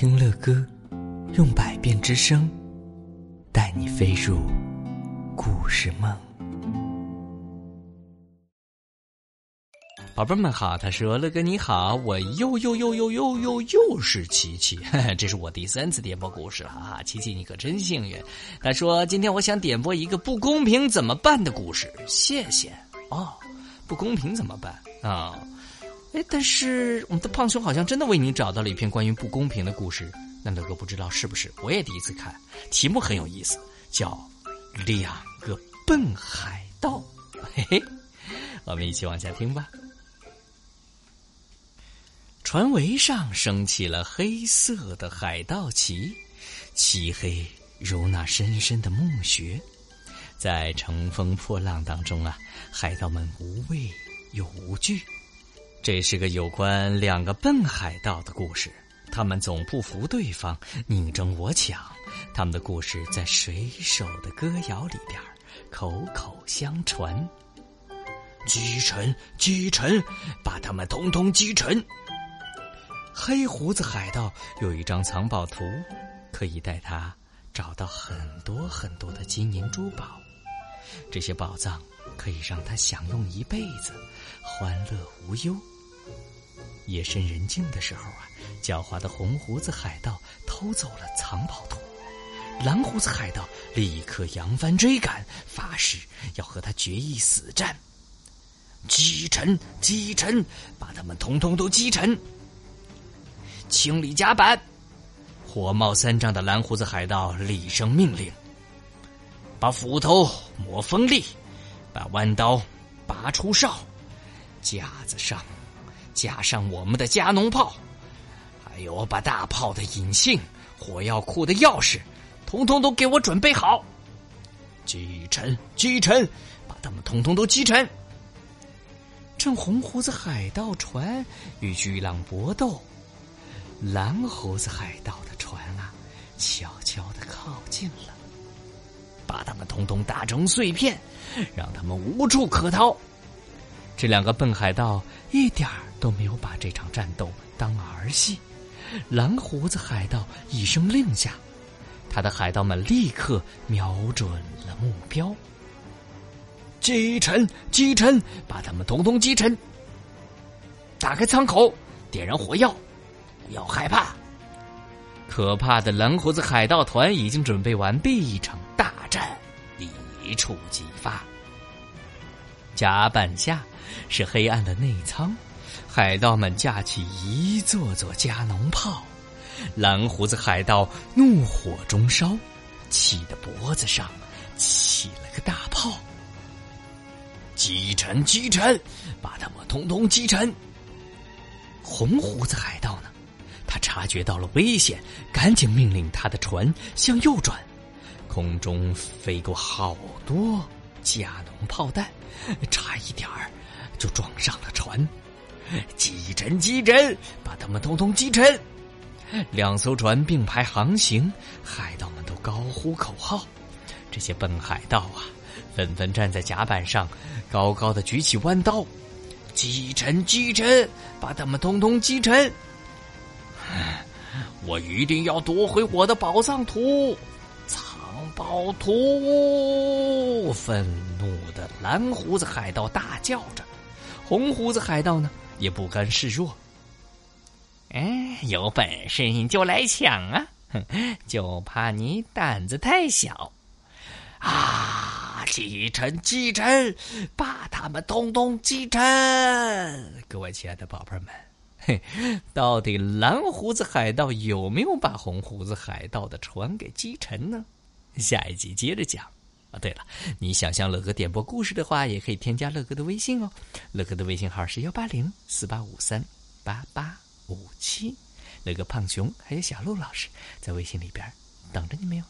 听乐歌，用百变之声，带你飞入故事梦。宝贝们好，他说乐哥你好，我又又又又又又又是琪琪，这是我第三次点播故事了啊，琪琪你可真幸运。他说今天我想点播一个不公平怎么办的故事，谢谢哦。不公平怎么办啊？但是我们的胖熊好像真的为你找到了一篇关于不公平的故事，那乐哥不知道是不是？我也第一次看，题目很有意思，叫《两个笨海盗》。嘿嘿，我们一起往下听吧。船桅上升起了黑色的海盗旗，漆黑如那深深的墓穴。在乘风破浪当中啊，海盗们无畏又无惧。这是个有关两个笨海盗的故事。他们总不服对方，你争我抢。他们的故事在水手的歌谣里边口口相传。击沉，击沉，把他们通通击沉。黑胡子海盗有一张藏宝图，可以带他找到很多很多的金银珠宝，这些宝藏可以让他享用一辈子，欢乐无忧。夜深人静的时候啊，狡猾的红胡子海盗偷走了藏宝图，蓝胡子海盗立刻扬帆追赶，发誓要和他决一死战。击沉，击沉，把他们通通都击沉。清理甲板，火冒三丈的蓝胡子海盗厉声命令：“把斧头磨锋利，把弯刀拔出鞘，架子上加上我们的加农炮，还有把大炮的引信、火药库的钥匙，统统都给我准备好！击沉，击沉，把他们统统都击沉！”趁红胡子海盗船与巨浪搏斗。蓝胡子海盗的船啊，悄悄的靠近了，把他们通通打成碎片，让他们无处可逃。这两个笨海盗一点儿都没有把这场战斗当儿戏。蓝胡子海盗一声令下，他的海盗们立刻瞄准了目标，击沉，击沉，把他们通通击沉。打开舱口，点燃火药。不要害怕，可怕的蓝胡子海盗团已经准备完毕，一场大战一触即发。甲板下是黑暗的内舱，海盗们架起一座座加农炮，蓝胡子海盗怒火中烧，气得脖子上起了个大泡。击沉，击沉，把他们通通击沉。红胡子海盗呢？他察觉到了危险，赶紧命令他的船向右转。空中飞过好多加农炮弹，差一点儿就撞上了船。击沉，击沉，把他们通通击沉！两艘船并排航行，海盗们都高呼口号。这些笨海盗啊，纷纷站在甲板上，高高的举起弯刀。击沉，击沉，把他们通通击沉！我一定要夺回我的宝藏图，藏宝图！愤怒的蓝胡子海盗大叫着，红胡子海盗呢也不甘示弱。哎，有本事你就来抢啊！哼，就怕你胆子太小。啊！击沉，击沉，把他们通通击沉！各位亲爱的宝贝们。嘿，到底蓝胡子海盗有没有把红胡子海盗的船给击沉呢？下一集接着讲。啊，对了，你想向乐哥点播故事的话，也可以添加乐哥的微信哦。乐哥的微信号是幺八零四八五三八八五七。乐哥胖熊还有小鹿老师在微信里边等着你们哟。